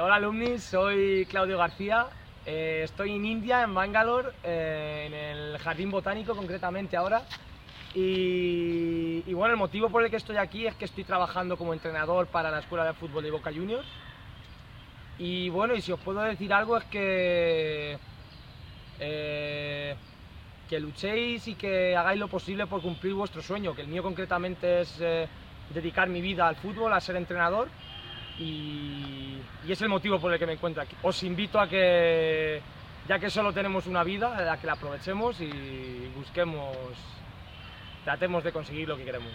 hola alumnis, soy Claudio García. Eh, estoy en India, en Bangalore, eh, en el Jardín Botánico concretamente ahora. Y, y, bueno, el motivo por el que estoy aquí es que estoy trabajando como entrenador para la Escuela de Fútbol de Boca Juniors. Y bueno, y si os puedo decir algo es que, eh, que luchéis y que hagáis lo posible por cumplir vuestro sueño, que el mío concretamente es eh, dedicar mi vida al fútbol, a ser entrenador. Y, y, es el motivo por el que me encuentro aquí. Os invito a que, ya que solo tenemos una vida, a que la aprovechemos y busquemos, tratemos de conseguir lo que queremos.